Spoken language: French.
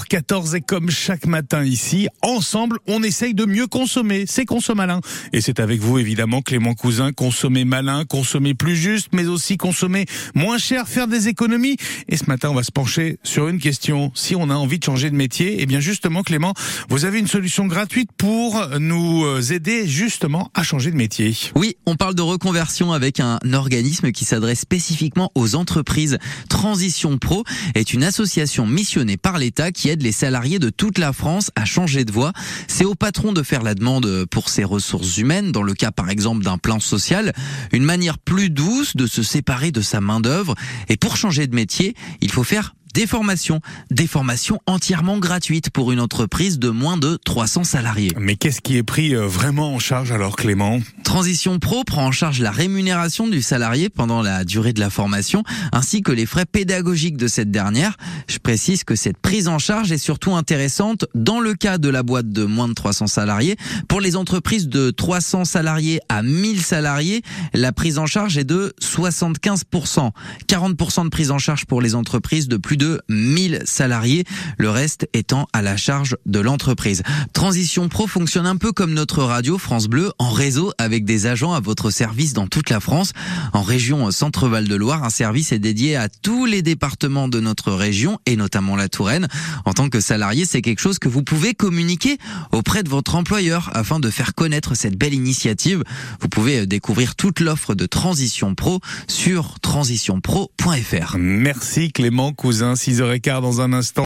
14 et comme chaque matin ici, ensemble, on essaye de mieux consommer. C'est malin. Et c'est avec vous, évidemment, Clément Cousin, consommer malin, consommer plus juste, mais aussi consommer moins cher, faire des économies. Et ce matin, on va se pencher sur une question. Si on a envie de changer de métier, eh bien, justement, Clément, vous avez une solution gratuite pour nous euh, aider, justement, à changer de métier. Oui, on parle de reconversion avec un organisme qui s'adresse spécifiquement aux entreprises. Transition Pro est une association missionnée par l'État qui aide les salariés de toute la France à changer de voie. C'est au patron de faire la demande pour ses ressources humaines, dans le cas par exemple d'un plan social, une manière plus douce de se séparer de sa main-d'œuvre. Et pour changer de métier, il faut faire des formations, des formations entièrement gratuites pour une entreprise de moins de 300 salariés. Mais qu'est-ce qui est pris euh, vraiment en charge alors Clément? Transition Pro prend en charge la rémunération du salarié pendant la durée de la formation ainsi que les frais pédagogiques de cette dernière. Je précise que cette prise en charge est surtout intéressante dans le cas de la boîte de moins de 300 salariés. Pour les entreprises de 300 salariés à 1000 salariés, la prise en charge est de 75%. 40% de prise en charge pour les entreprises de plus de de 1000 salariés, le reste étant à la charge de l'entreprise. Transition Pro fonctionne un peu comme notre radio France Bleu en réseau avec des agents à votre service dans toute la France. En région Centre-Val de Loire, un service est dédié à tous les départements de notre région et notamment la Touraine. En tant que salarié, c'est quelque chose que vous pouvez communiquer auprès de votre employeur afin de faire connaître cette belle initiative. Vous pouvez découvrir toute l'offre de Transition Pro sur transitionpro.fr. Merci Clément Cousin. 6h15 dans un instant.